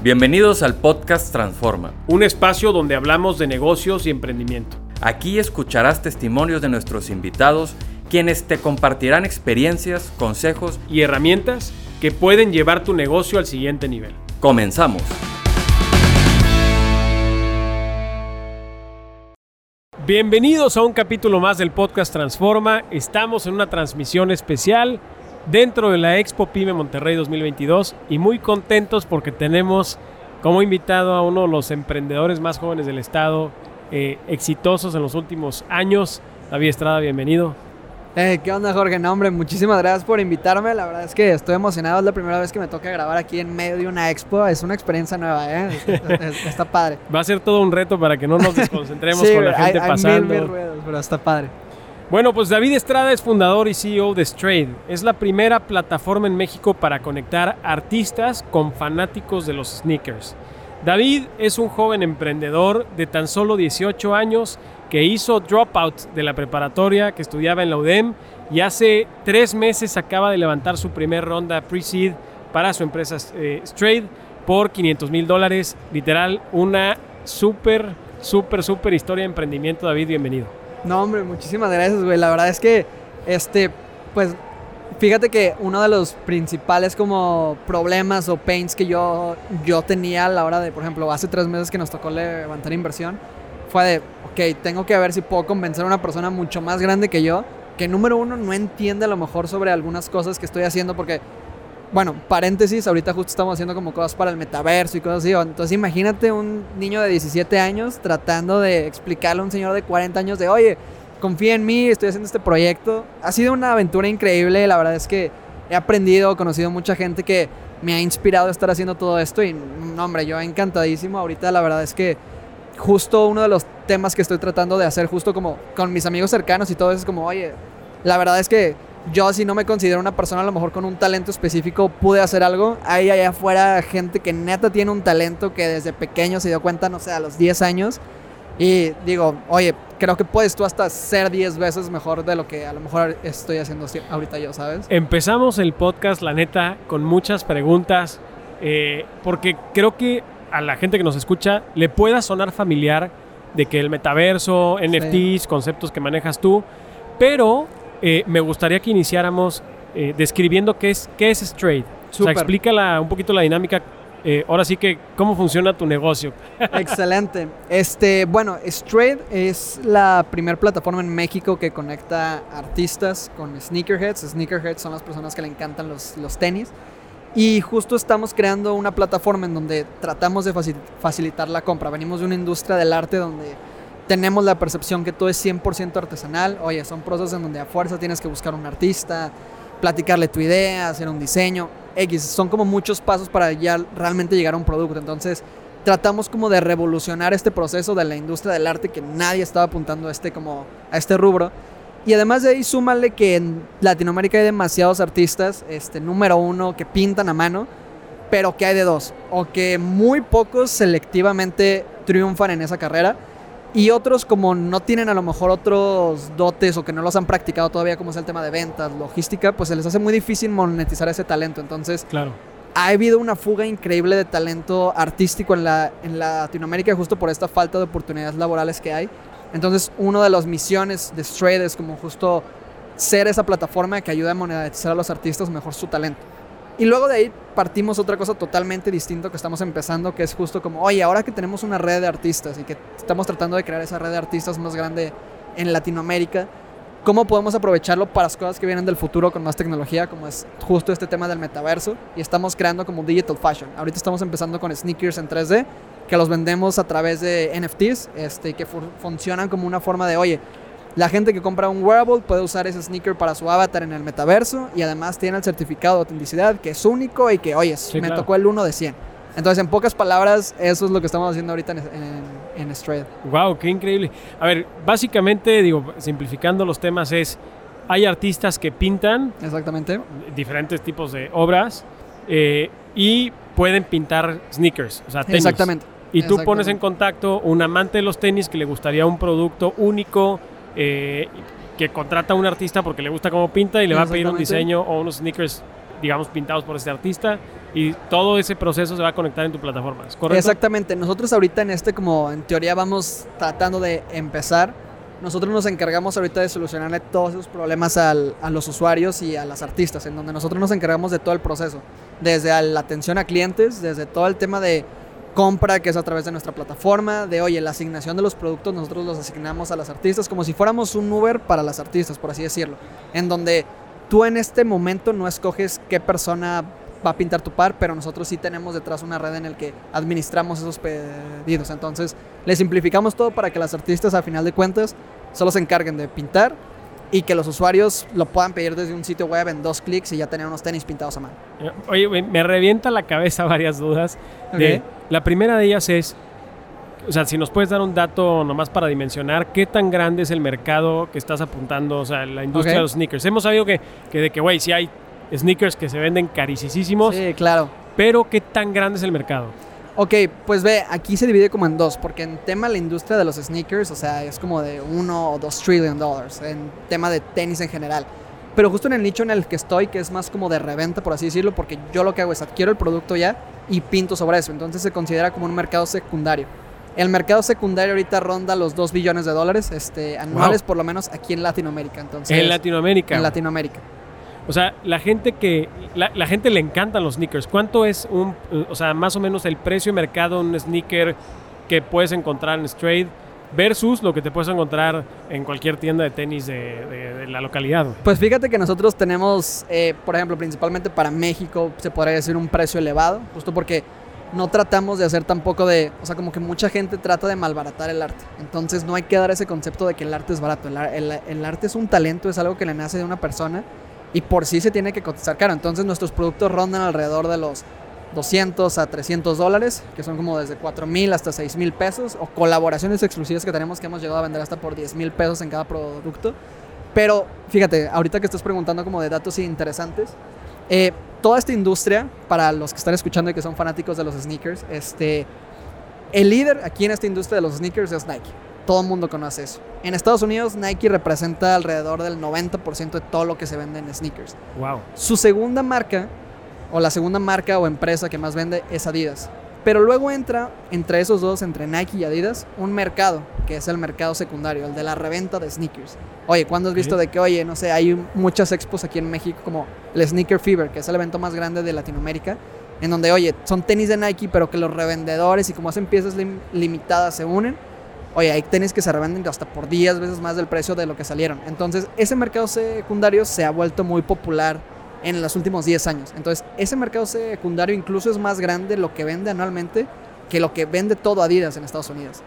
Bienvenidos al podcast Transforma. Un espacio donde hablamos de negocios y emprendimiento. Aquí escucharás testimonios de nuestros invitados, quienes te compartirán experiencias, consejos y herramientas que pueden llevar tu negocio al siguiente nivel. Comenzamos. Bienvenidos a un capítulo más del podcast Transforma. Estamos en una transmisión especial dentro de la Expo Pyme Monterrey 2022 y muy contentos porque tenemos como invitado a uno de los emprendedores más jóvenes del estado, eh, exitosos en los últimos años. David Estrada, bienvenido. Eh, ¿Qué onda, Jorge? No, hombre, muchísimas gracias por invitarme. La verdad es que estoy emocionado. Es la primera vez que me toca grabar aquí en medio de una expo. Es una experiencia nueva, ¿eh? está padre. Va a ser todo un reto para que no nos desconcentremos con la gente hay, pasando. Mil, mil ruedos, pero está padre. Bueno, pues David Estrada es fundador y CEO de Strade. Es la primera plataforma en México para conectar artistas con fanáticos de los sneakers. David es un joven emprendedor de tan solo 18 años que hizo dropout de la preparatoria, que estudiaba en la UDEM y hace tres meses acaba de levantar su primer ronda pre-seed para su empresa eh, Strade por 500 mil dólares. Literal, una súper, súper, súper historia de emprendimiento. David, bienvenido. No, hombre, muchísimas gracias, güey. La verdad es que, este, pues, fíjate que uno de los principales como problemas o pains que yo, yo tenía a la hora de, por ejemplo, hace tres meses que nos tocó levantar inversión, fue de, ok, tengo que ver si puedo convencer a una persona mucho más grande que yo, que número uno no entiende a lo mejor sobre algunas cosas que estoy haciendo, porque bueno, paréntesis, ahorita justo estamos haciendo como cosas para el metaverso y cosas así. Entonces imagínate un niño de 17 años tratando de explicarle a un señor de 40 años de, oye, confía en mí, estoy haciendo este proyecto. Ha sido una aventura increíble, la verdad es que he aprendido, conocido mucha gente que me ha inspirado a estar haciendo todo esto y, no, hombre, yo encantadísimo. Ahorita la verdad es que justo uno de los temas que estoy tratando de hacer justo como con mis amigos cercanos y todo eso es como, oye, la verdad es que yo si no me considero una persona a lo mejor con un talento específico pude hacer algo. Hay allá afuera gente que neta tiene un talento que desde pequeño se dio cuenta, no sé, a los 10 años. Y digo, oye, creo que puedes tú hasta ser 10 veces mejor de lo que a lo mejor estoy haciendo ahorita yo, ¿sabes? Empezamos el podcast, la neta, con muchas preguntas, eh, porque creo que a la gente que nos escucha le pueda sonar familiar de que el metaverso, NFTs, conceptos que manejas tú, pero eh, me gustaría que iniciáramos eh, describiendo qué es, qué es Strade. O sea, explícala un poquito la dinámica. Eh, ahora sí que, ¿cómo funciona tu negocio? Excelente. Este, bueno, Strade es la primera plataforma en México que conecta artistas con sneakerheads. Sneakerheads son las personas que le encantan los, los tenis. Y justo estamos creando una plataforma en donde tratamos de facilitar la compra. Venimos de una industria del arte donde tenemos la percepción que todo es 100% artesanal. Oye, son procesos en donde a fuerza tienes que buscar un artista, platicarle tu idea, hacer un diseño. X, son como muchos pasos para ya realmente llegar a un producto. Entonces, tratamos como de revolucionar este proceso de la industria del arte que nadie estaba apuntando a este, como, a este rubro. Y además de ahí, súmale que en Latinoamérica hay demasiados artistas, este, número uno, que pintan a mano, pero que hay de dos, o que muy pocos selectivamente triunfan en esa carrera y otros como no tienen a lo mejor otros dotes o que no los han practicado todavía, como es el tema de ventas, logística, pues se les hace muy difícil monetizar ese talento. Entonces, claro. ha habido una fuga increíble de talento artístico en, la, en Latinoamérica justo por esta falta de oportunidades laborales que hay. Entonces, una de las misiones de Straight es como justo ser esa plataforma que ayuda a monetizar a los artistas mejor su talento. Y luego de ahí partimos otra cosa totalmente distinta que estamos empezando, que es justo como, oye, ahora que tenemos una red de artistas y que estamos tratando de crear esa red de artistas más grande en Latinoamérica, ¿cómo podemos aprovecharlo para las cosas que vienen del futuro con más tecnología, como es justo este tema del metaverso? Y estamos creando como digital fashion. Ahorita estamos empezando con sneakers en 3D, que los vendemos a través de NFTs, este, que funcionan como una forma de, oye, la gente que compra un wearable puede usar ese sneaker para su avatar en el metaverso y además tiene el certificado de autenticidad que es único y que, oye, me tocó el 1 de 100. Entonces, en pocas palabras, eso es lo que estamos haciendo ahorita en, en, Stride. ¡Wow! ¡Qué increíble! A ver, básicamente, digo, simplificando los temas, es. Hay artistas que pintan. Exactamente. Diferentes tipos de obras. Eh, y pueden pintar sneakers, o sea, tenis. Exactamente. Y tú pones en contacto un amante de los tenis que le gustaría un producto único eh, que contrata a un artista porque le gusta cómo pinta y le va a pedir un diseño o unos sneakers digamos, pintados por este artista y todo ese proceso se va a conectar en tu plataforma, ¿es correcto? Exactamente. Nosotros ahorita en este, como en teoría vamos tratando de empezar, nosotros nos encargamos ahorita de solucionarle todos esos problemas al- a los usuarios y a las artistas, en donde nosotros nos encargamos de todo el proceso, desde la atención a clientes, desde todo el tema de compra que es a través de nuestra plataforma, de oye, la asignación de los productos nosotros los asignamos a las artistas como si fuéramos un Uber para las artistas, por así decirlo, en donde tú en este momento no escoges qué persona va a pintar tu par, pero nosotros sí tenemos detrás una red en el que administramos esos pedidos. Entonces, le simplificamos todo para que las artistas, a final de cuentas, solo se encarguen de pintar y que los usuarios lo puedan pedir desde un sitio web en dos clics y ya tener unos tenis pintados a mano. Eh, Oye, me revienta la cabeza varias dudas. de- la primera de ellas es, o sea, si nos puedes dar un dato nomás para dimensionar, ¿qué tan grande es el mercado que estás apuntando, o sea, la industria de los sneakers? Hemos sabido que, que de que, güey, sí hay sneakers que se venden carísimos, Sí, claro. pero ¿qué tan grande es el mercado? Ok, pues ve, aquí se divide como en dos, porque en tema la industria de los sneakers, o sea, es como de uno o dos trillion dollars, en tema de tenis en general. Pero justo en el nicho en el que estoy, que es más como de reventa, por así decirlo, porque yo lo que hago es adquiero el producto ya y pinto sobre eso, entonces se considera como un mercado secundario. El mercado secundario ahorita ronda los 2 billones de dólares este, anuales, por lo menos aquí en Latinoamérica. Entonces, en Latinoamérica. En. Latinoamérica. O sea, la gente que la, gente le encantan los sneakers. ¿Cuánto es un, o sea, más o menos el precio de mercado un sneaker que puedes encontrar en Straight versus lo que te puedes encontrar en cualquier tienda de tenis de, la localidad? Pues fíjate que nosotros tenemos, eh, por ejemplo, principalmente para México, se podría decir un precio elevado, justo porque no tratamos de hacer tampoco de, o sea, como que mucha gente trata de malbaratar el arte. Entonces no hay que dar ese concepto de que el arte es barato. El, el- el arte es un talento, es algo que le nace de una persona y por sí se tiene que cotizar caro. Entonces nuestros productos rondan alrededor de los 200 a 300 dólares, que son como desde 4 mil hasta 6 mil pesos, o colaboraciones exclusivas que tenemos que hemos llegado a vender hasta por 10 mil pesos en cada producto. Pero fíjate, ahorita que estás preguntando como de datos interesantes, eh, toda esta industria, para los que están escuchando y que son fanáticos de los sneakers, este, el líder aquí en esta industria de los sneakers es Nike. Todo el mundo conoce eso. En Estados Unidos, Nike representa alrededor del 90% de todo lo que se vende en sneakers. Wow. Su segunda marca, o la segunda marca o empresa que más vende, es Adidas. Pero luego entra entre esos dos, entre Nike y Adidas, un mercado, que es el mercado secundario, el de la reventa de sneakers. Oye, ¿cuándo has visto de que, oye, no sé, hay muchas expos aquí en México como el Sneaker Fever, que es el evento más grande de Latinoamérica, en donde, oye, son tenis de Nike, pero que los revendedores y como hacen piezas lim- limitadas se unen. Oye, hay tenis que se revenden hasta por 10 veces más del precio de lo que salieron. Entonces, ese mercado secundario se ha vuelto muy popular en los últimos 10 años. Entonces, ese mercado secundario incluso es más grande lo que vende anualmente que lo que vende todo Adidas en Estados Unidos.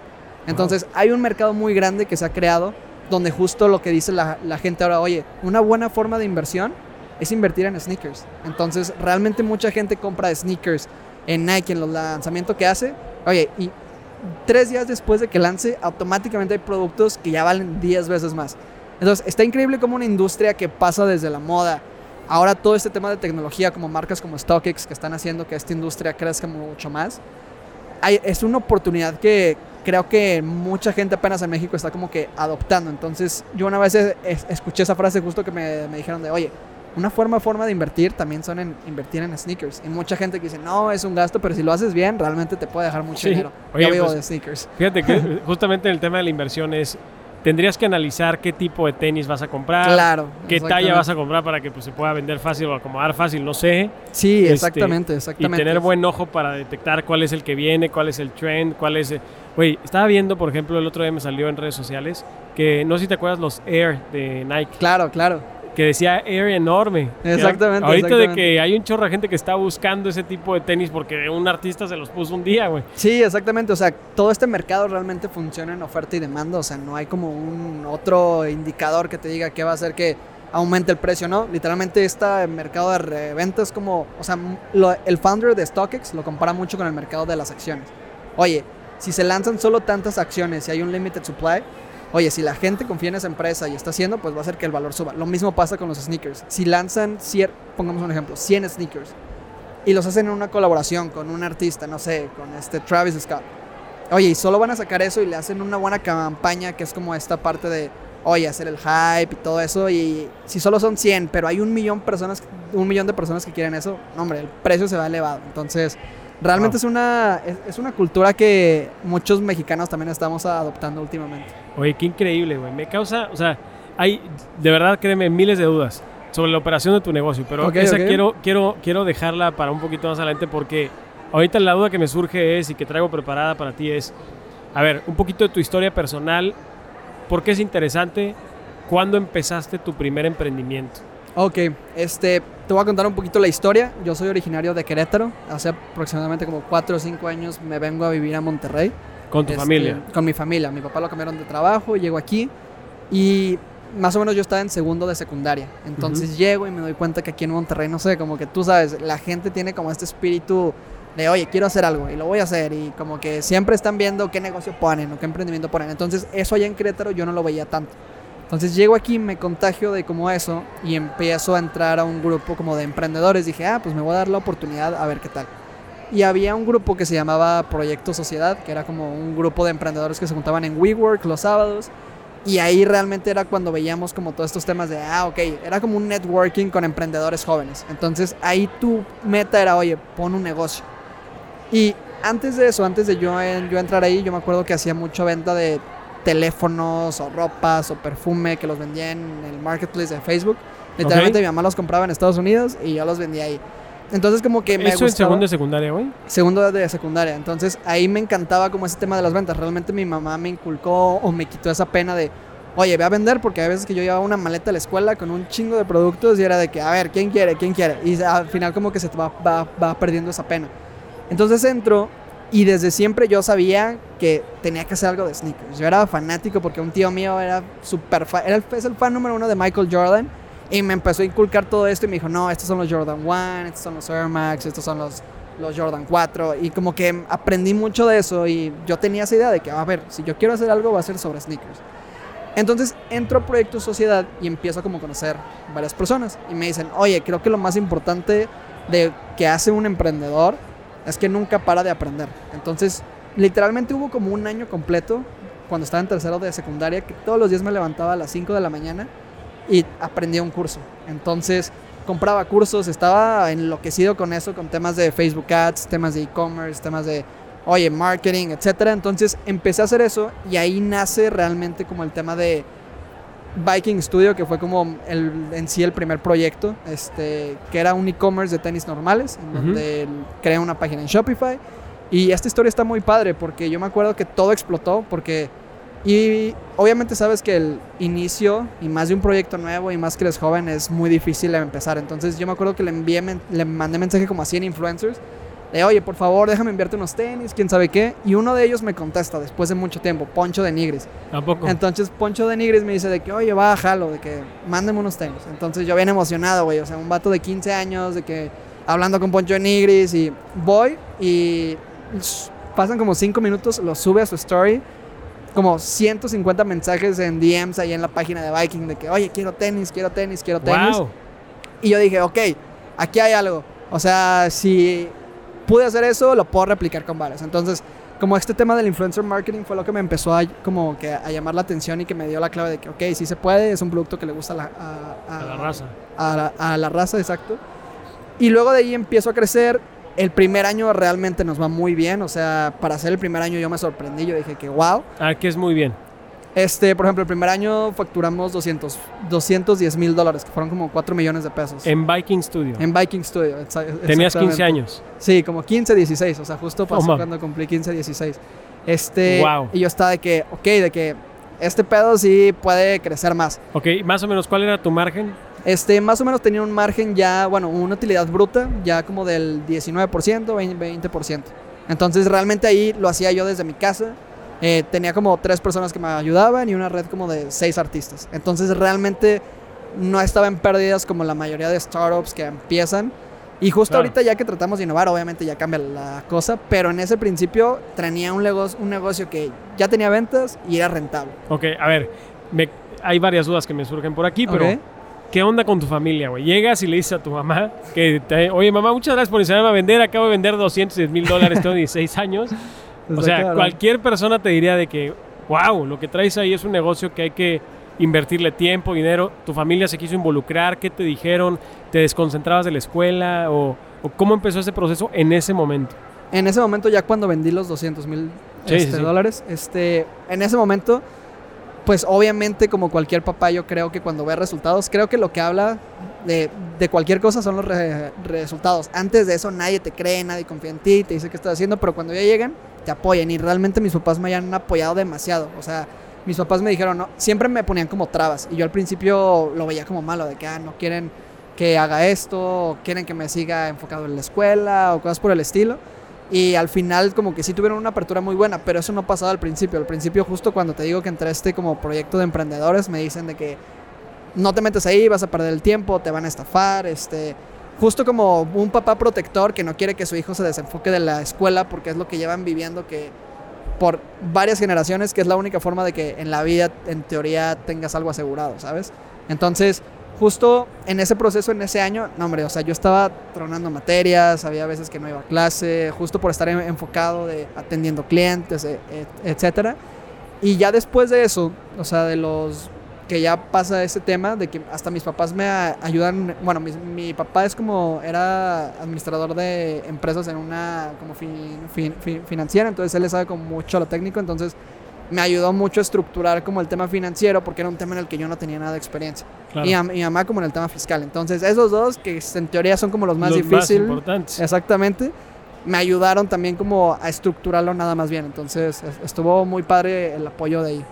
Entonces, hay un mercado muy grande que se ha creado donde justo lo que dice la, la gente ahora, oye, una buena forma de inversión es invertir en sneakers. Entonces, realmente mucha gente compra sneakers en Nike en los lanzamientos que hace. Oye, y tres días después de que lance, automáticamente hay productos que ya valen 10 veces más. Entonces, está increíble como una industria que pasa desde la moda. Ahora todo este tema de tecnología, como marcas como StockX, que están haciendo que esta industria crezca mucho más, hay- es una oportunidad que creo que mucha gente apenas en México está como que adoptando. Entonces, yo una vez es- es- escuché esa frase justo que me, me dijeron de, oye, una forma, forma de invertir también son en invertir en sneakers. Y mucha gente que dice, no, es un gasto, pero si lo haces bien, realmente te puede dejar mucho Sí. dinero. Oye, yo vivo pues, de sneakers. Fíjate que justamente el tema de la inversión es, tendrías que analizar qué tipo de tenis vas a comprar, Claro. qué talla vas a comprar para que pues, se pueda vender fácil o acomodar fácil, no sé. Sí, este, exactamente, Y exactamente. tener buen ojo para detectar cuál es el que viene, cuál es el trend, cuál es... el- Güey, estaba viendo, por ejemplo, el otro día me salió en redes sociales que no sé si te acuerdas los Air de Nike, Claro, claro. Que decía Air enorme. Exactamente, Ahorita de que hay un chorro de gente que está buscando ese tipo de tenis porque un artista se los puso un día, güey. Sí, exactamente. O sea, todo este mercado realmente funciona en oferta y demanda. O sea, no hay como un otro indicador que te diga que va a hacer que aumente el precio, ¿no? Literalmente este mercado de reventa es como, o sea, lo- el founder de StockX lo compara mucho con el mercado de las acciones. Oye, si se lanzan solo tantas acciones y hay un limited supply, oye, si la gente confía en esa empresa y está haciendo, pues va a hacer que el valor suba. Lo mismo pasa con los sneakers. Si lanzan, pongamos un ejemplo, 100 sneakers y los hacen en una colaboración con un artista, no sé, con este Travis Scott. Oye, y solo van a sacar eso y le hacen una buena campaña que es como esta parte de oye, hacer el hype y todo eso. Y si solo son 100, pero hay un millón, personas, un millón de personas que quieren eso, no, hombre, el precio se va elevado. Entonces, realmente Wow. es, una, es, es una cultura que muchos mexicanos también estamos adoptando últimamente. Oye, qué increíble, güey. Me causa, o sea, hay, de verdad, créeme, miles de dudas sobre la operación de tu negocio, pero esa quiero, quiero, quiero dejarla para un poquito más adelante porque ahorita la duda que me surge es y que traigo preparada para ti es, a ver, un poquito de tu historia personal, ¿por qué es interesante? ¿Cuándo empezaste tu primer emprendimiento? Ok, este, te voy a contar un poquito la historia. Yo soy originario de Querétaro. Hace aproximadamente como 4 o 5 años me vengo a vivir a Monterrey. Con tu Este, familia. Con mi familia. Mi papá lo cambiaron de trabajo, llego aquí y más o menos yo estaba en segundo de secundaria. Entonces llego y me doy cuenta que aquí en Monterrey, no sé, como que tú sabes, la gente tiene como este espíritu de, oye, quiero hacer algo y lo voy a hacer. Y como que siempre están viendo qué negocio ponen o qué emprendimiento ponen. Entonces eso allá en Querétaro yo no lo veía tanto. Entonces llego aquí, me contagio de como eso y empiezo a entrar a un grupo como de emprendedores. Dije, ah, pues me voy a dar la oportunidad a ver qué tal. Y había un grupo que se llamaba Proyecto Sociedad, que era como un grupo de emprendedores que se juntaban en WeWork los sábados. Y ahí realmente era cuando veíamos como todos estos temas de, ah, ok, era como un networking con emprendedores jóvenes. Entonces ahí tu meta era, oye, pon un negocio. Y antes de eso, antes de yo, yo entrar ahí, yo me acuerdo que hacía mucha venta de teléfonos o ropas o perfume que los vendía en el marketplace de Facebook. Literalmente Ok. mi mamá los compraba en Estados Unidos y yo los vendía ahí. Entonces como que me ¿Eso en segundo de secundaria, güey? segundo de secundaria. Entonces ahí me encantaba como ese tema de las ventas. Realmente mi mamá me inculcó o me quitó esa pena de, oye, ve a vender porque hay veces que yo llevaba una maleta a la escuela con un chingo de productos y era de que, a ver, ¿quién quiere? ¿Quién quiere? Y al final como que se va, va, va perdiendo esa pena. Entonces entro y desde siempre yo sabía que tenía que hacer algo de sneakers. Yo era fanático porque un tío mío era súper fan, era el, es el fan número uno de Michael Jordan. Y me empezó a inculcar todo esto y me dijo, no, estos son los Jordan 1, estos son los Air Max, estos son los, los Jordan 4. Y como que aprendí mucho de eso y yo tenía esa idea de que, a ver, si yo quiero hacer algo va a ser sobre sneakers. Entonces entro a Proyecto Sociedad y empiezo como a conocer varias personas. Y me dicen, oye, creo que lo más importante de que hace un emprendedor es que nunca para de aprender. Entonces, literalmente hubo como un año completo cuando estaba en tercero de secundaria que todos los días me levantaba a las 5 de la mañana y aprendía un curso. Entonces, compraba cursos, estaba enloquecido con eso, con temas de Facebook Ads, temas de e-commerce, temas de, oye, marketing, etcétera. Entonces, empecé a hacer eso y ahí nace realmente como el tema de Viking Studio, que fue como el, en sí el primer proyecto, este, que era un e-commerce de tenis normales, en Ujú. donde creé una página en Shopify. Y esta historia está muy padre porque yo me acuerdo que todo explotó porque... Y obviamente sabes que el inicio y más de un proyecto nuevo y más que eres joven es muy difícil empezar. Entonces yo me acuerdo que le envié, le mandé mensaje como a 100 influencers de, oye, por favor, déjame enviarte unos tenis, quién sabe qué. Y uno de ellos me contesta después de mucho tiempo, Poncho de Nigris. Tampoco. Entonces Poncho de Nigris me dice de que, oye, va, jalo, de que mándeme unos tenis. Entonces yo bien emocionado, güey, o sea, un vato de 15 años, de que hablando con Poncho de Nigris y voy y pasan como 5 minutos, lo sube a su story, como 150 mensajes en DMs ahí en la página de Viking de que, oye, quiero tenis, quiero tenis, quiero tenis. wow. Y yo dije, ok, aquí hay algo. O sea, si pude hacer eso, lo puedo replicar con varios. Entonces, como este tema del influencer marketing fue lo que me empezó a, como que a llamar la atención y que me dio la clave de que, ok, sí se puede, es un producto que le gusta a la, a, A la raza. a la, a la raza, exacto. Y luego de ahí empiezo a crecer. El primer año realmente nos va muy bien. O sea, para hacer el primer año yo me sorprendí. Yo dije que wow. Ah, que es muy bien. Este, por ejemplo, el primer año facturamos 200, 210 mil dólares, que fueron como 4 millones de pesos. En Viking Studio. En Viking Studio. Tenías 15 exactamente. años. Sí, como 15, 16. O sea, justo pasó mames. cuando cumplí 15, 16. Este, Guau. y yo estaba de que, ok, de que este pedo sí puede crecer más. Ok, más o menos, ¿cuál era tu margen? Este, más o menos tenía un margen ya, bueno, una utilidad bruta, ya como del 19%, 20%. 20%. Entonces, realmente ahí lo hacía yo desde mi casa. Eh, tenía como tres personas que me ayudaban y una red como de seis artistas. Entonces, realmente no estaba en pérdidas como la mayoría de startups que empiezan. Y justo Claro. ahorita ya que tratamos de innovar, obviamente ya cambia la cosa, pero en ese principio tenía un negocio, un negocio que ya tenía ventas y era rentable. Ok, a ver, me- hay varias dudas que me surgen por aquí, pero Ok. ¿qué onda con tu familia, güey? Llegas y le dices a tu mamá que, te- oye, mamá, muchas gracias por enseñarme a vender, acabo de vender 210 mil dólares, tengo 16 años. O sea, cualquier persona te diría de que, wow, lo que traes ahí es un negocio que hay que invertirle tiempo, dinero. ¿Tu familia se quiso involucrar? ¿Qué te dijeron? ¿Te desconcentrabas de la escuela? ¿O, o cómo empezó ese proceso en ese momento? En ese momento, ya cuando vendí los 200 mil Sí, este, sí. dólares, este, en ese momento, pues obviamente como cualquier papá, yo creo que cuando ve resultados, creo que lo que habla de, de cualquier cosa son los re- resultados. Antes de eso nadie te cree, nadie confía en ti, te dice qué estás haciendo, pero cuando ya llegan, te apoyan. Y realmente mis papás me han apoyado demasiado. O sea, mis papás me dijeron, no, siempre me ponían como trabas. Y yo al principio lo veía como malo, de que ah, no quieren que haga esto, quieren que me siga enfocado en la escuela, o cosas por el estilo. Y al final como que sí tuvieron una apertura muy buena, pero eso no pasaba al principio. Al principio justo cuando te digo que entré este como proyecto de emprendedores, me dicen de que no te metes ahí, vas a perder el tiempo, te van a estafar, este... Justo como un papá protector que no quiere que su hijo se desenfoque de la escuela porque es lo que llevan viviendo que por varias generaciones, que es la única forma de que en la vida, en teoría, tengas algo asegurado, ¿sabes? Entonces, justo en ese proceso, en ese año, no, hombre, o sea, yo estaba tronando materias, había veces que no iba a clase, justo por estar en- enfocado de atendiendo clientes, e- e- etcétera. Y ya después de eso, o sea, de los que ya pasa ese tema, de que hasta mis papás me ayudan, bueno, mis- mi, papá es como, era administrador de empresas en una como fin- fin- fin- financiera, entonces él le sabe como mucho lo técnico, entonces me ayudó mucho a estructurar como el tema financiero, porque era un tema en el que yo no tenía nada de experiencia. Claro. Y a mi mamá como en el tema fiscal. Entonces, esos dos, que en teoría son como los más Los difíciles, importantes. exactamente, me ayudaron también como a estructurarlo nada más bien. Entonces, es- estuvo muy padre el apoyo de ahí.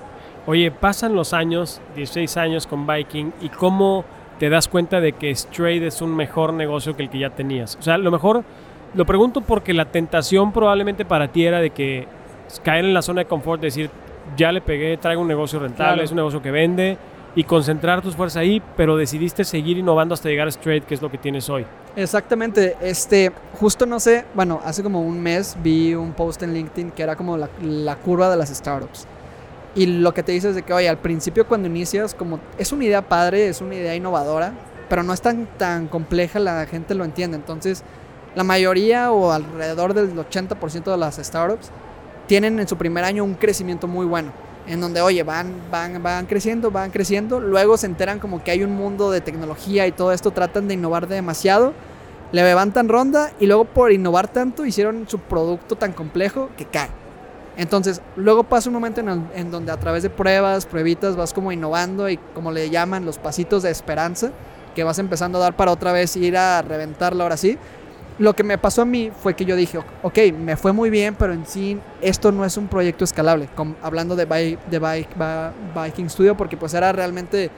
Oye, pasan los años, 16 años con Viking, y cómo te das cuenta de que Straight es un mejor negocio que el que ya tenías. O sea, lo mejor, lo pregunto porque la tentación probablemente para ti era de que caer en la zona de confort, decir, ya le pegué, traigo un negocio rentable, Claro. es un negocio que vende, y concentrar tus fuerzas ahí, pero decidiste seguir innovando hasta llegar a Straight, que es lo que tienes hoy. Exactamente, este, justo no sé, bueno, hace como un mes vi un post en LinkedIn que era como la, la curva de las startups. Y lo que te dice es de que, oye, al principio cuando inicias, como es una idea padre, es una idea innovadora, pero no es tan, tan compleja, la gente lo entiende. Entonces, la mayoría o alrededor del 80% de las startups tienen en su primer año un crecimiento muy bueno. En donde, oye, van, van, van creciendo, van creciendo. Luego se enteran como que hay un mundo de tecnología y todo esto. Tratan de innovar demasiado. Le levantan ronda y luego por innovar tanto hicieron su producto tan complejo que cae. Entonces, luego pasa un momento en, el- en donde a través de pruebas, pruebitas, vas como innovando y como le llaman los pasitos de esperanza, que vas empezando a dar para otra vez ir a reventarla ahora sí. Lo que me pasó a mí fue que yo dije, ok, me fue muy bien, pero en sí esto no es un proyecto escalable. Hablando de, Bi- de Bi- Bi- Viking Studio, porque pues era realmente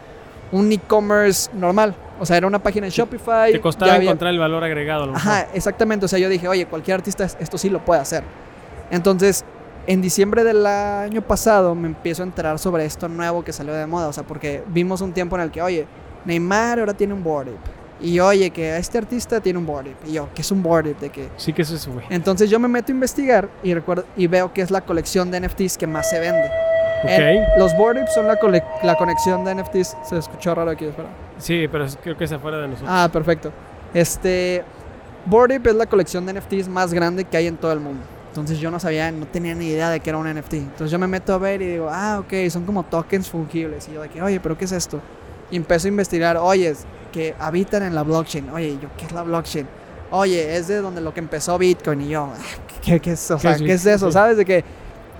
un e-commerce normal. O sea, era una página en Shopify. Te costaba había- encontrar el valor agregado. a lo mejor. Ajá, exactamente. O sea, yo dije, oye, cualquier artista es- esto sí lo puede hacer. Entonces, en diciembre del año pasado me empiezo a enterar sobre esto nuevo que salió de moda. O sea, porque vimos un tiempo en el que, oye, Neymar ahora tiene un board ape. Y oye, que este artista tiene un board ape. Y yo, ¿qué es un board ape? ¿De qué? Sí que es eso, güey. Entonces yo me meto a investigar y, recuerdo, y veo que es la colección de NFTs que más se vende. Ok. En- los board son la, cole- la conexión de NFTs. Se escuchó raro aquí, espera. Sí, pero creo que es afuera de nosotros. Ah, perfecto. Este. Ape es la colección de NFTs más grande que hay en todo el mundo. Entonces yo no sabía, no tenía ni idea de que era un NFT. Entonces yo me meto a ver y digo, ah, ok, son como tokens fungibles. Y yo de que, oye, pero ¿qué es esto? Y empiezo a investigar, oye, es que habitan en la blockchain. Oye, yo, ¿qué es la blockchain? Oye, es de donde lo que empezó Bitcoin. Y yo, ah, ¿qué, qué es, o ¿Qué sea, ¿qué es eso? ¿Sabes? De que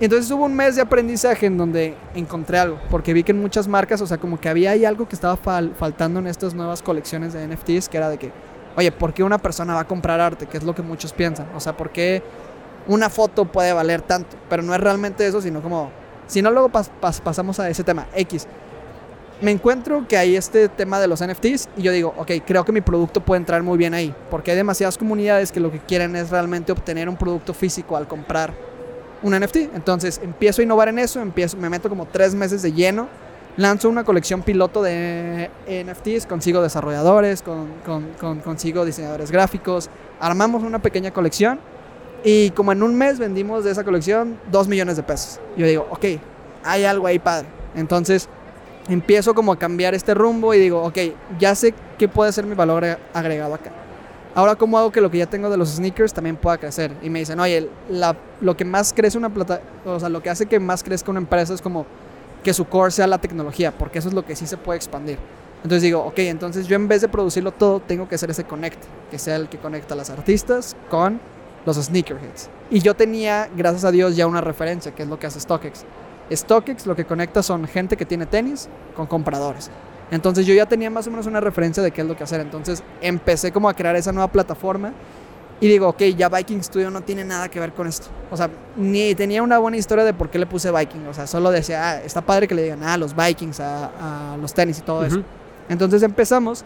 y entonces hubo un mes de aprendizaje en donde encontré algo, porque vi que en muchas marcas, o sea, como que había ahí algo que estaba fal- faltando en estas nuevas colecciones de NFTs, que era de que, oye, ¿por qué una persona va a comprar arte? Que es lo que muchos piensan. O sea, ¿por qué una foto puede valer tanto? Pero no es realmente eso, sino como, si no, luego pas- pas- pasamos a ese tema, X. Me encuentro que hay este tema de los NFTs y yo digo, ok, creo que mi producto puede entrar muy bien ahí, porque hay demasiadas comunidades que lo que quieren es realmente obtener un producto físico al comprar un NFT. Entonces empiezo a innovar en eso, empiezo, me meto como tres meses de lleno, lanzo una colección piloto de NFTs, consigo desarrolladores, con- consigo diseñadores gráficos, armamos una pequeña colección y como en un mes vendimos de esa colección dos millones de pesos. Yo digo, ok, hay algo ahí padre. Entonces empiezo como a cambiar este rumbo y digo, ok, ya sé qué puede ser mi valor agre- agregado acá. Ahora, ¿cómo hago que lo que ya tengo de los sneakers también pueda crecer? Y me dicen, oye, la- lo que más crece una plata, o sea, lo que hace que más crezca una empresa es como que su core sea la tecnología, porque eso es lo que sí se puede expandir. Entonces digo, ok, entonces yo en vez de producirlo todo, tengo que hacer ese connect, que sea el que conecta a las artistas con los sneakerheads. Y yo tenía, gracias a Dios, ya una referencia, que es lo que hace StockX. StockX lo que conecta son gente que tiene tenis con compradores. Entonces yo ya tenía más o menos una referencia de qué es lo que hacer. Entonces empecé como a crear esa nueva plataforma y digo, ok, ya Viking Studio no tiene nada que ver con esto. O sea, ni tenía una buena historia de por qué le puse Viking. O sea, solo decía, ah, está padre que le digan, ah, los Vikings, a, los tenis y todo eso. Entonces empezamos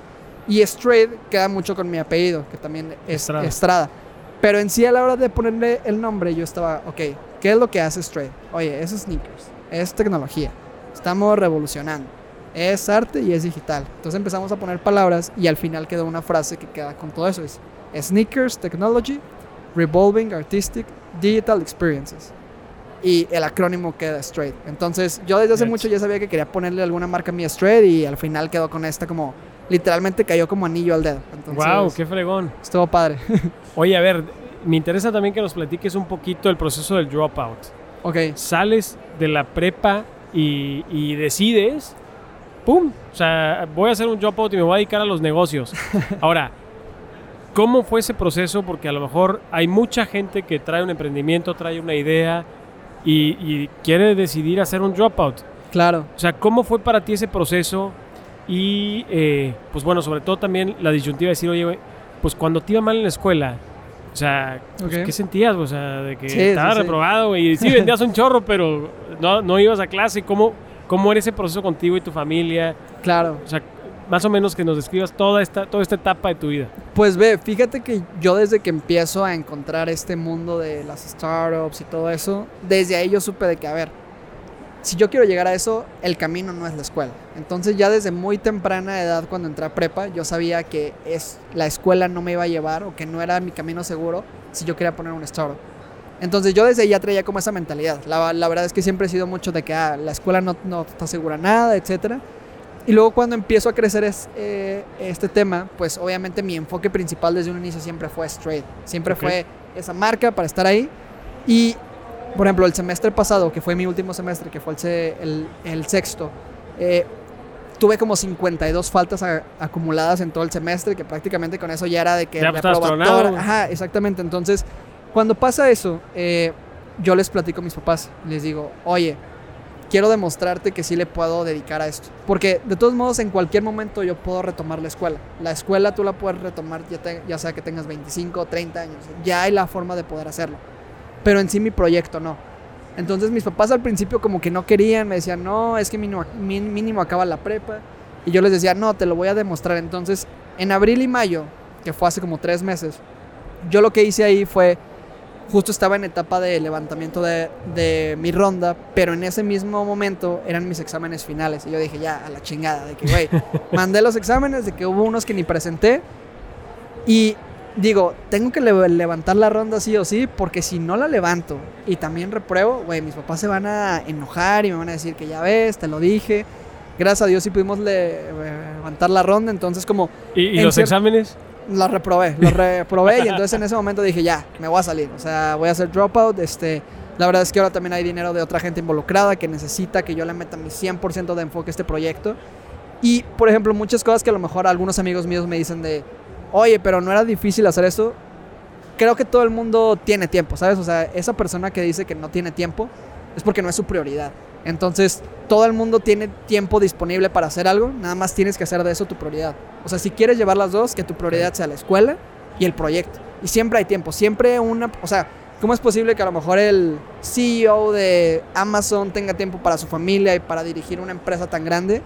y Straight queda mucho con mi apellido, que también es Estrada. Pero en sí a la hora de ponerle el nombre yo estaba, ok, ¿qué es lo que hace Straight? Oye, es sneakers, es tecnología, estamos revolucionando, es arte y es digital. Entonces empezamos a poner palabras y al final quedó una frase que queda con todo eso. Es Sneakers Technology, Revolving Artistic Digital Experiences. Y el acrónimo queda Straight. Entonces yo desde hace mucho ya sabía que quería ponerle alguna marca a mi Straight y al final quedó con esta como literalmente cayó como anillo al dedo. wow, qué fregón. Estuvo padre. Oye, a ver, me interesa también que nos platiques un poquito el proceso del dropout. Ok. Sales de la prepa y, decides, ¡pum! O sea, voy a hacer un dropout y me voy a dedicar a los negocios. Ahora, ¿cómo fue ese proceso? Porque a lo mejor hay mucha gente que trae un emprendimiento, trae una idea y, quiere decidir hacer un dropout. Claro. O sea, ¿cómo fue para ti ese proceso? Y, eh, pues bueno, sobre todo también la disyuntiva de decir, oye, pues cuando te iba mal en la escuela, o sea, pues, ¿qué sentías? O sea, de que estaba reprobado y sí, vendías un chorro, pero no, no ibas a clase. ¿Cómo, ¿Cómo era ese proceso contigo y tu familia? Claro. O sea, más o menos que nos describas toda esta, toda esta etapa de tu vida. Pues ve, fíjate que yo desde que empiezo a encontrar este mundo de las startups y todo eso, desde ahí yo supe de que, a ver, si yo quiero llegar a eso, el camino no es la escuela. Entonces ya desde muy temprana edad, cuando entré a prepa, yo sabía que es, la escuela no me iba a llevar o que no era mi camino seguro si yo quería poner un startup. Entonces yo desde ahí ya traía como esa mentalidad. La, verdad es que siempre he sido mucho de que ah, la escuela no, no está segura nada, etc. Y luego cuando empiezo a crecer es, eh, este tema, pues obviamente mi enfoque principal desde un inicio siempre fue straight. Siempre fue esa marca para estar ahí. Y por ejemplo, el semestre pasado, que fue mi último semestre, que fue el, el, sexto, eh, tuve como 52 faltas acumuladas en todo el semestre, que prácticamente con eso ya era de que ya Ajá, exactamente. Entonces, cuando pasa eso, eh, yo les platico a mis papás, les digo, oye, quiero demostrarte que sí le puedo dedicar a esto. Porque de todos modos, en cualquier momento yo puedo retomar la escuela. La escuela tú la puedes retomar ya, ya sea que tengas 25 o 30 años. Ya hay la forma de poder hacerlo pero en sí mi proyecto no. Entonces mis papás al principio como que no querían, me decían, no, es que mínimo, mínimo acaba la prepa. Y yo les decía, no, te lo voy a demostrar. Entonces, en abril y mayo, que fue hace como tres meses, yo lo que hice ahí fue, justo estaba en etapa de levantamiento de, de mi ronda, pero en ese mismo momento eran mis exámenes finales. Y yo dije, ya, a la chingada, de que, güey, mandé los exámenes, de que hubo unos que ni presenté. Y digo, tengo que levantar la ronda sí o sí, porque si no la levanto y también repruebo, güey, mis papás se van a enojar y me van a decir que ya ves, te lo dije. Gracias a Dios sí pudimos levantar la ronda, entonces como... ¿Y, los exámenes? Los reprobé, los reprobé y entonces en ese momento dije, ya, me voy a salir, o sea, voy a hacer dropout, este... La verdad es que ahora también hay dinero de otra gente involucrada que necesita que yo le meta mi 100% de enfoque a este proyecto. Y, por ejemplo, muchas cosas que a lo mejor algunos amigos míos me dicen de, oye, pero no era difícil hacer eso. Creo que todo el mundo tiene tiempo, ¿sabes? O sea, esa persona que dice que no tiene tiempo es porque no es su prioridad. Entonces, todo el mundo tiene tiempo disponible para hacer algo, nada más tienes que hacer de eso tu prioridad. O sea, si quieres llevar las dos, que tu prioridad sea la escuela y el proyecto. Y siempre hay tiempo, siempre una, o sea, ¿cómo es posible que a lo mejor el CEO de Amazon tenga tiempo para su familia y para dirigir una empresa tan grande?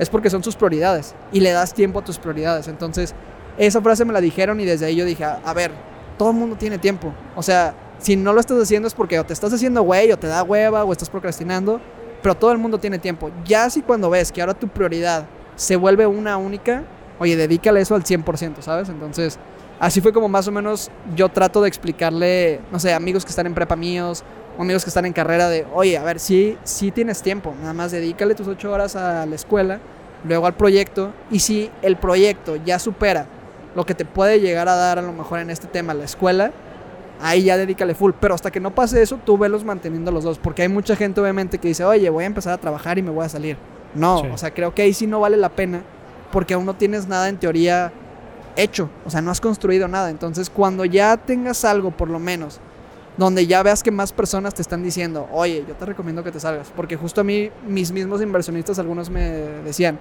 Es porque son sus prioridades y le das tiempo a tus prioridades. Entonces, esa frase me la dijeron y desde ahí yo dije, a ver, todo el mundo tiene tiempo. O sea, si no lo estás haciendo es porque o te estás haciendo güey o te da hueva o estás procrastinando, pero todo el mundo tiene tiempo. Ya si cuando ves que ahora tu prioridad se vuelve una única, oye, dedícale eso al 100%, ¿sabes? Entonces, así fue como más o menos yo trato de explicarle, no sé, amigos que están en prepa míos, amigos que están en carrera de, oye, a ver, sí, sí tienes tiempo, nada más dedícale tus ocho horas a la escuela, luego al proyecto, y si el proyecto ya supera lo que te puede llegar a dar a lo mejor en este tema la escuela, ahí ya dedícale full. Pero hasta que no pase eso, tú velos manteniendo los dos. Porque hay mucha gente, obviamente, que dice, oye, voy a empezar a trabajar y me voy a salir. No, Sí. o sea, creo que ahí sí no vale la pena. Porque aún no tienes nada en teoría hecho. O sea, no has construido nada. Entonces, cuando ya tengas algo, por lo menos, donde ya veas que más personas te están diciendo, oye, yo te recomiendo que te salgas. Porque justo a mí, mis mismos inversionistas, algunos me decían,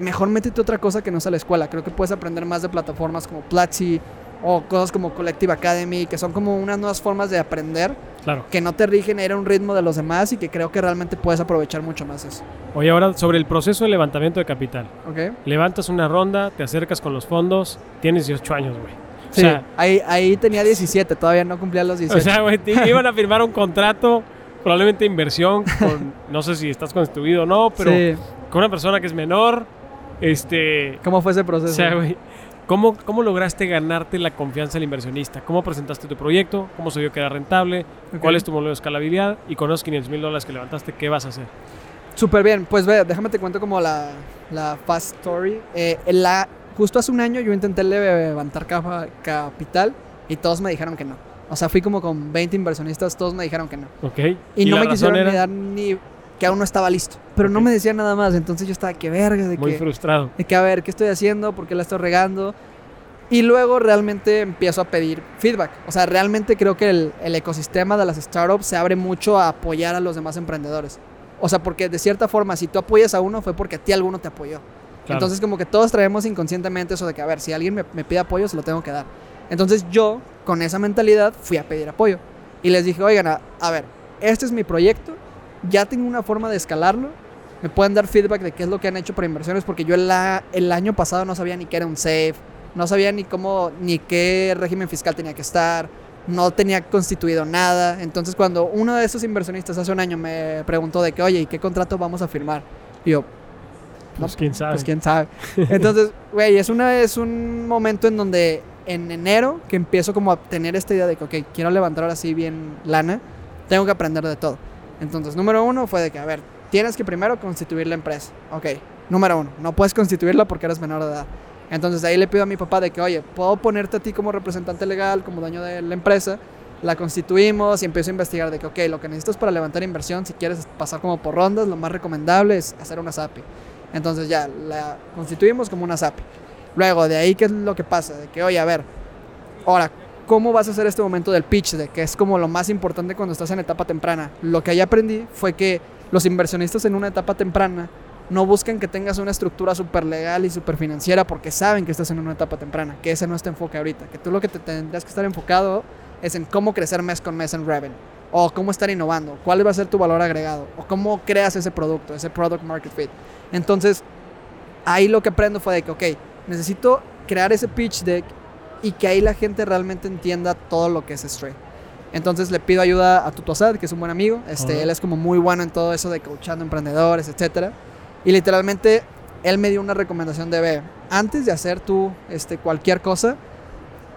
mejor métete otra cosa que no sea la escuela. Creo que puedes aprender más de plataformas como Platzi o cosas como Collective Academy, que son como unas nuevas formas de aprender Claro. que no te rigen a ir a un ritmo de los demás y que creo que realmente puedes aprovechar mucho más eso. Oye, ahora sobre el proceso de levantamiento de capital. ¿Ok? Levantas una ronda, te acercas con los fondos, tienes 18 años, güey. Sí, O sea, ahí, ahí tenía 17, todavía no cumplía los 18. o sea, güey, te iban a firmar un contrato, probablemente inversión, con, no sé si estás constituido o no, pero Sí. con una persona que es menor, este, ¿Cómo fue ese proceso? o sea, güey, ¿cómo, ¿cómo lograste ganarte la confianza del inversionista? ¿Cómo presentaste tu proyecto? ¿Cómo se vio que era rentable? ¿Cuál es tu modelo de escalabilidad? Y con esos 500 mil dólares que levantaste, ¿qué vas a hacer? Súper bien, pues ve, déjame te cuento como la, la fast story. Eh, la, justo hace un año yo intenté levantar capital y todos me dijeron que no. O sea, fui como con 20 inversionistas, todos me dijeron que no. ¿Ok? Y, no la me quisieron ni dar ni que aún no estaba listo. Pero no me decían nada más, entonces yo estaba, que verga, de Muy que, frustrado. de que a ver, ¿qué estoy haciendo? ¿Por qué la estoy regando? Y luego realmente empiezo a pedir feedback. O sea, realmente creo que el, el ecosistema de las startups se abre mucho a apoyar a los demás emprendedores. O sea, porque de cierta forma, si tú apoyas a uno, fue porque a ti alguno te apoyó. Claro. Entonces, como que todos traemos inconscientemente eso de que, a ver, si alguien me, me pide apoyo, se lo tengo que dar. Entonces, yo, con esa mentalidad, fui a pedir apoyo. Y les dije, oigan, a, a ver, este es mi proyecto, ya tengo una forma de escalarlo. Me pueden dar feedback de qué es lo que han hecho para inversiones, porque yo el, el año pasado no sabía ni qué era un SAFE, no sabía ni cómo, ni qué régimen fiscal tenía que estar, no tenía constituido nada. Entonces, cuando uno de esos inversionistas hace un año me preguntó de que, oye, ¿y qué contrato vamos a firmar? Y yo, Pues quién sabe. pues quién sabe. Entonces, güey, es, una, es un momento en donde en enero que empiezo como a tener esta idea de que, ok, quiero levantar ahora sí bien lana, tengo que aprender de todo. Entonces, número uno fue de que, a ver, tienes que primero constituir la empresa. Ok, número uno, no puedes constituirla porque eres menor de edad. Entonces ahí le pido a mi papá de que, oye, puedo ponerte a ti como representante legal, como dueño de la empresa. La constituimos y empiezo a investigar de que, ok, lo que necesitas para levantar inversión, si quieres pasar como por rondas, lo más recomendable es hacer una SAPI. Entonces ya la constituimos como una SAPI. Luego, de ahí, ¿qué es lo que pasa? De que, oye, a ver, ahora, ¿cómo vas a hacer este momento del pitch? De que es como lo más importante cuando estás en etapa temprana. Lo que ahí aprendí fue que los inversionistas en una etapa temprana no buscan que tengas una estructura súper legal y súper financiera porque saben que estás en una etapa temprana, que ese no es tu enfoque ahorita, que tú lo que te tendrías que estar enfocado es en cómo crecer mes con mes en revenue, o cómo estar innovando, cuál va a ser tu valor agregado, o cómo creas ese producto, ese product market fit. Entonces, ahí lo que aprendo fue de que, ok, necesito crear ese pitch deck y que ahí la gente realmente entienda todo lo que es Stray. Entonces le pido ayuda a Tuto Asad, que es un buen amigo. Este, Ajá. Él es como muy bueno en todo eso de coachando emprendedores, etcétera. Y literalmente él me dio una recomendación de, ve, antes de hacer tú este, cualquier cosa,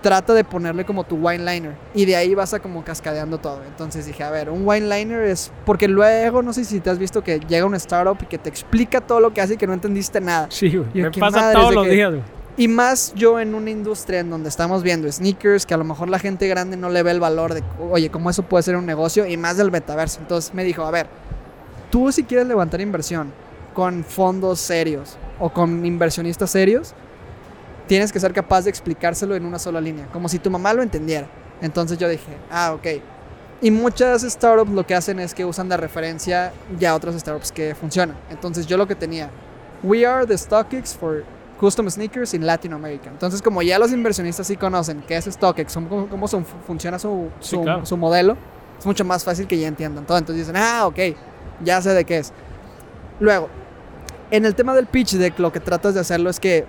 trata de ponerle como tu wine liner. Y de ahí vas a como cascadeando todo. Entonces dije, a ver, un wine liner es... Porque luego, no sé si te has visto que llega una startup y que te explica todo lo que hace y que no entendiste nada. Sí, güey. Me pasa todos los que- días, güey. Y más yo en una industria en donde estamos viendo sneakers, que a lo mejor la gente grande no le ve el valor de, oye, cómo eso puede ser un negocio, y más del metaverso. Entonces me dijo, a ver, tú si quieres levantar inversión con fondos serios o con inversionistas serios, tienes que ser capaz de explicárselo en una sola línea, como si tu mamá lo entendiera. Entonces yo dije, ah, ok. Y muchas startups lo que hacen es que usan de referencia ya otras startups que funcionan. Entonces yo lo que tenía, we are the StockX for custom sneakers in Latin America. Entonces como ya los inversionistas sí conocen qué es StockX, cómo, cómo son- funciona su, Sí, su, claro. su modelo, es mucho más fácil que ya entiendan todo. Entonces dicen, ah, ok, ya sé de qué es. Luego, en el tema del pitch deck, lo que tratas de hacerlo es que,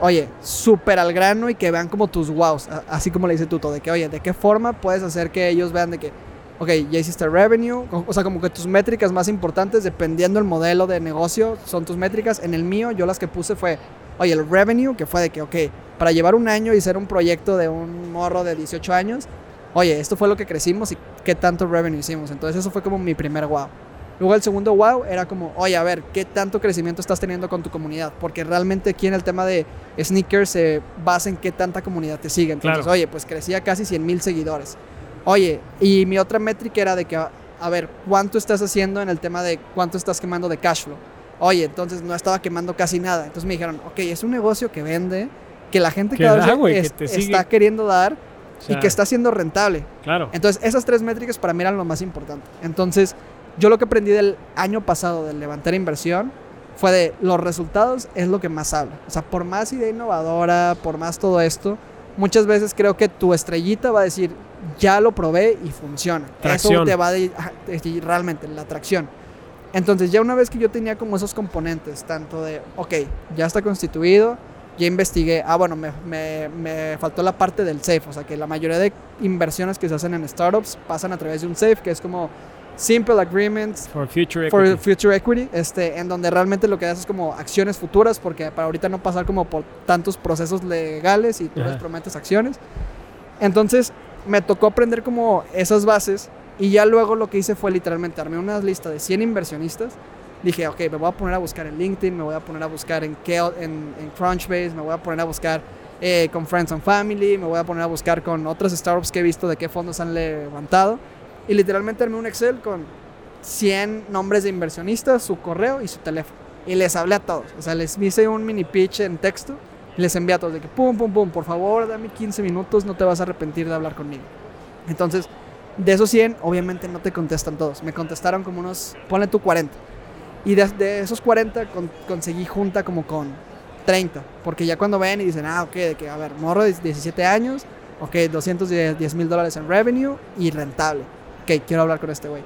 oye, súper al grano y que vean como tus wows, así como le dice Tuto, de que, oye, ¿de qué forma puedes hacer que ellos vean de que, ok, ya hiciste revenue, o, sea, como que tus métricas más importantes, dependiendo del modelo de negocio, son tus métricas. En el mío, yo las que puse fue, oye, el revenue, que fue de que, ok, para llevar un año y ser un proyecto de un morro de 18 años, oye, esto fue lo que crecimos y qué tanto revenue hicimos. Entonces, eso fue como mi primer wow. Luego el segundo wow era como, oye, a ver, ¿qué tanto crecimiento estás teniendo con tu comunidad? Porque realmente aquí en el tema de sneakers se basa en qué tanta comunidad te sigue. Entonces, Claro. oye, pues crecía casi 100 mil seguidores. Oye, y mi otra métrica era de que, a ver, ¿cuánto estás haciendo en el tema de cuánto estás quemando de cash flow? Oye, entonces no estaba quemando casi nada. Entonces me dijeron, ok, es un negocio que vende, que la gente Que cada da, que es- te sigue. está queriendo dar O sea, y que está siendo rentable. Claro. Entonces, esas tres métricas para mí eran lo más importante. Entonces, yo lo que aprendí del año pasado de levantar inversión fue de los resultados es lo que más habla. O sea, por más idea innovadora, por más todo esto, muchas veces creo que tu estrellita va a decir, ya lo probé y funciona. Eso Tracción. te va a decir realmente la atracción. Entonces, ya una vez que yo tenía como esos componentes, tanto de, ok, ya está constituido, ya investigué, ah, bueno, me, me- me faltó la parte del safe, o sea, que la mayoría de inversiones que se hacen en startups pasan a través de un safe, que es como Simple Agreements For future for equity. Future Equity, este, en donde realmente lo que haces es como acciones futuras, porque para ahorita no pasar como por tantos procesos legales y tú les prometes acciones. Entonces me tocó aprender como esas bases y ya luego lo que hice fue literalmente armé una lista de 100 inversionistas. Dije, ok, me voy a poner a buscar en LinkedIn, me voy a poner a buscar en, Kale- en, en Crunchbase, me voy a poner a buscar eh, con Friends and Family, me voy a poner a buscar con otras startups que he visto de qué fondos han levantado. Y literalmente armé un Excel con 100 nombres de inversionistas, su correo y su teléfono. Y les hablé a todos. O sea, les hice un mini pitch en texto y les envié a todos de que pum, pum, pum, por favor, dame 15 minutos, no te vas a arrepentir de hablar conmigo. Entonces, de esos 100, obviamente no te contestan todos. Me contestaron como unos, ponle tú 40. Y de, esos 40 con- conseguí junta como con 30. Porque ya cuando ven y dicen, ah, ok, de que, a ver, morro de 17 años, ok, 210 mil dólares en revenue y rentable. Ok, quiero hablar con este güey.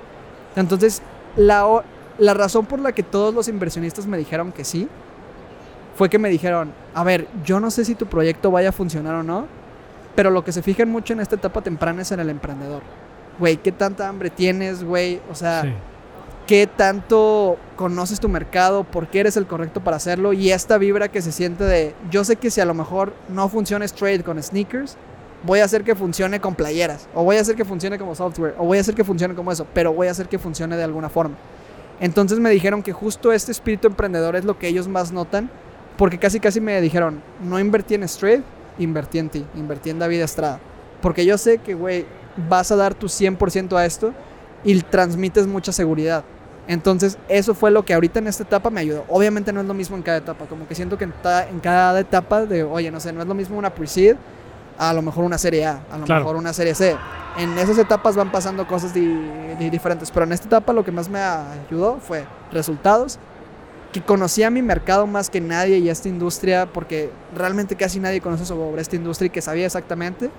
Entonces, la, la razón por la que todos los inversionistas me dijeron que sí fue que me dijeron, a ver, yo no sé si tu proyecto vaya a funcionar o no, pero lo que se fijan mucho en esta etapa temprana es en el emprendedor. Güey, ¿qué tanta hambre tienes, güey? O sea, Sí. qué tanto conoces tu mercado, por qué eres el correcto para hacerlo y esta vibra que se siente de, yo sé que si a lo mejor no funciona straight con sneakers, voy a hacer que funcione con playeras, o voy a hacer que funcione como software, o voy a hacer que funcione como eso, pero voy a hacer que funcione de alguna forma. Entonces me dijeron que justo este espíritu emprendedor es lo que ellos más notan, porque casi casi me dijeron, no invertí en Straight, invertí en ti, invertí en David Estrada. Porque yo sé que, güey, vas a dar tu 100% a esto y transmites mucha seguridad. Entonces, eso fue lo que ahorita en esta etapa me ayudó. Obviamente no es lo mismo en cada etapa, como que siento que en, ta- en cada etapa de, oye, no sé, no es lo mismo una pre-seed a lo mejor una serie A, a lo Claro. mejor una serie C. En esas etapas van pasando cosas di- di- diferentes, pero en esta etapa lo que más me ayudó fue resultados, que conocía mi mercado más que nadie y esta industria, porque realmente casi nadie conoce sobre esta industria y que sabía exactamente.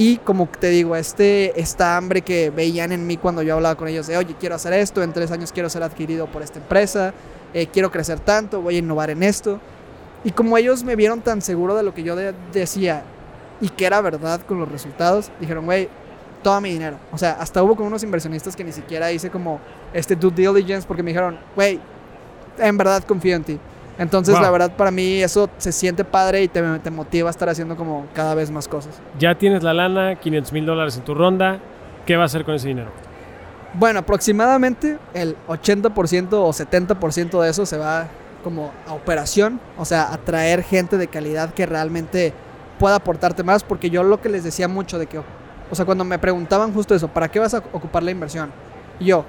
Y como te digo, este, esta hambre que veían en mí cuando yo hablaba con ellos de, oye, quiero hacer esto, en tres años quiero ser adquirido por esta empresa, eh, quiero crecer tanto, voy a innovar en esto. Y como ellos me vieron tan seguro de lo que yo de- decía y que era verdad con los resultados, dijeron, güey, todo mi dinero. O sea, hasta hubo con unos inversionistas que ni siquiera hice como este due diligence porque me dijeron, güey, en verdad confío en ti. Entonces, Wow. la verdad, para mí eso se siente padre y te, te motiva a estar haciendo como cada vez más cosas. Ya tienes la lana, 500 mil dólares en tu ronda. ¿Qué vas a hacer con ese dinero? Bueno, aproximadamente el 80% o 70% de eso se va como a operación, o sea, a traer gente de calidad que realmente pueda aportarte más, porque yo lo que les decía mucho de que, o sea, cuando me preguntaban justo eso, ¿para qué vas a ocupar la inversión? Y yo,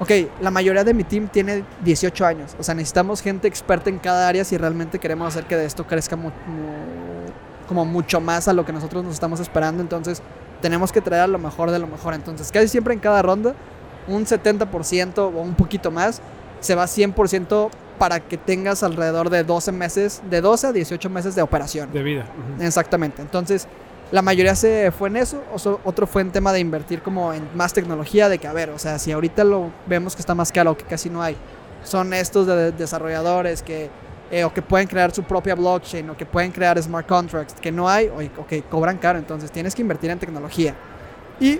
ok, la mayoría de mi team tiene 18 años, o sea, necesitamos gente experta en cada área si realmente queremos hacer que de esto crezca mu- mu- como mucho más a lo que nosotros nos estamos esperando, entonces tenemos que traer a lo mejor de lo mejor, entonces casi siempre en cada ronda un 70% o un poquito más se va 100% para que tengas alrededor de 12 meses, de 12 a 18 meses de operación. De vida. Exactamente. Entonces, la mayoría se fue en eso, otro fue en tema de invertir como en más tecnología, de que a ver, o sea, si ahorita lo vemos que está más caro que casi no hay, son estos de desarrolladores que eh, o que pueden crear su propia blockchain o que pueden crear smart contracts que no hay, o ok, cobran caro, entonces tienes que invertir en tecnología. Y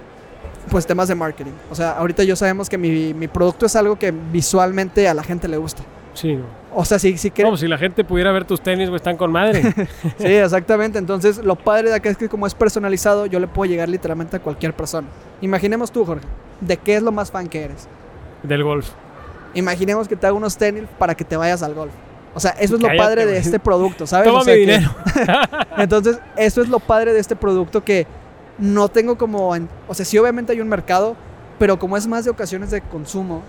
pues temas de marketing. O sea, ahorita yo sabemos que mi, mi producto es algo que visualmente a la gente le gusta. Sí, no. O sea, si, si. Como si la gente pudiera ver tus tenis, güey, están con madre. Sí, exactamente. Entonces, lo padre de acá es que como es personalizado, yo le puedo llegar literalmente a cualquier persona. Imaginemos tú, Jorge, ¿de qué es lo más fan que eres? Del golf. Imaginemos que te hago unos tenis para que te vayas al golf. O sea, eso es lo padre de este producto, ¿sabes? Toma O sea, mi que- dinero. entonces, eso es lo padre de este producto que no tengo como... en- o sea, sí obviamente hay un mercado, pero como es más de ocasiones de consumo,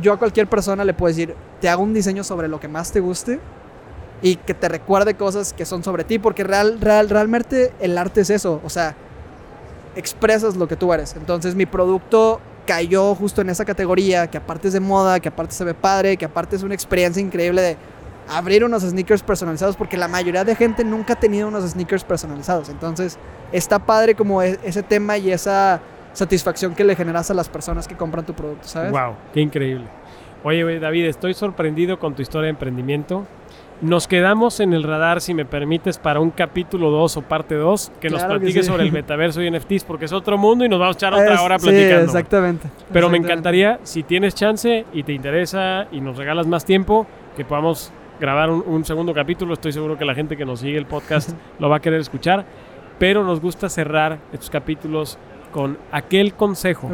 yo a cualquier persona le puedo decir, te hago un diseño sobre lo que más te guste y que te recuerde cosas que son sobre ti, porque real, real, realmente el arte es eso, o sea, expresas lo que tú eres. Entonces mi producto cayó justo en esa categoría, que aparte es de moda, que aparte se ve padre, que aparte es una experiencia increíble de abrir unos sneakers personalizados, porque la mayoría de gente nunca ha tenido unos sneakers personalizados. Entonces está padre como e- ese tema y esa satisfacción que le generas a las personas que compran tu producto, ¿sabes? Wow, qué increíble. Oye, David, estoy sorprendido con tu historia de emprendimiento. Nos quedamos en el radar, si me permites, para un capítulo 2 o parte 2, que nos Claro que platiques sí. sobre el metaverso y NFTs, porque es otro mundo y nos vamos a echar otra Es- hora sí, platicando. exactamente. Pero me encantaría, si tienes chance y te interesa y nos regalas más tiempo, que podamos grabar un, un segundo capítulo. Estoy seguro que la gente que nos sigue el podcast lo va a querer escuchar. Pero nos gusta cerrar estos capítulos con aquel consejo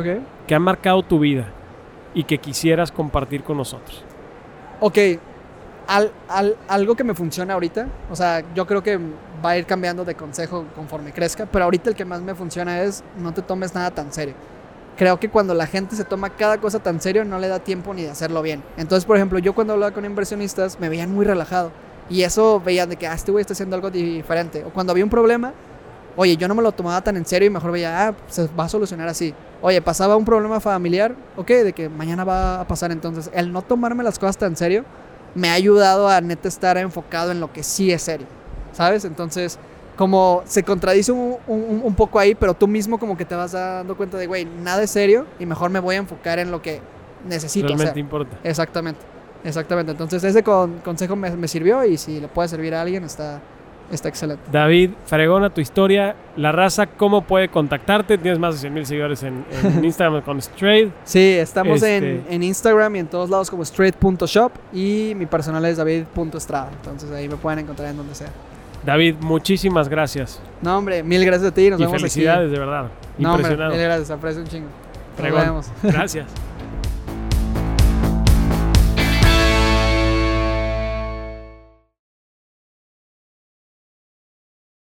que ha marcado tu vida y que quisieras compartir con nosotros. Ok, al, al- algo que me funciona ahorita, o sea, yo creo que va a ir cambiando de consejo conforme crezca, pero ahorita el que más me funciona es no te tomes nada tan serio. Creo que cuando la gente se toma cada cosa tan serio no le da tiempo ni de hacerlo bien. Entonces, por ejemplo, yo cuando hablaba con inversionistas me veían muy relajado y eso veían de que, ah, este güey está haciendo algo diferente. O cuando había un problema, oye, yo no me lo tomaba tan en serio y mejor veía, ah, se va a solucionar así. Oye, pasaba un problema familiar, ok, de que mañana va a pasar. Entonces, el no tomarme las cosas tan serio me ha ayudado a neta estar enfocado en lo que sí es serio, ¿sabes? Entonces, como se contradice un, un- un poco ahí, pero tú mismo como que te vas dando cuenta de, güey, nada es serio y mejor me voy a enfocar en lo que necesito Realmente hacer. importa. Exactamente, exactamente. Entonces, ese con- consejo me, me sirvió y si le puede servir a alguien, está, está excelente. David, fregona tu historia. La raza, ¿cómo puede contactarte? Tienes más de 100 mil seguidores en, en Instagram con Straight. Sí, estamos en, Este- en Instagram y en todos lados como straight.shop y mi personal es david.estrada. Entonces ahí me pueden encontrar en donde sea. David, muchísimas gracias. No, hombre, mil gracias a ti. Nos y vemos felicidades, aquí. de verdad. No, hombre, Impresionado. mil gracias. Aprecio un chingo. Nos vemos. Gracias.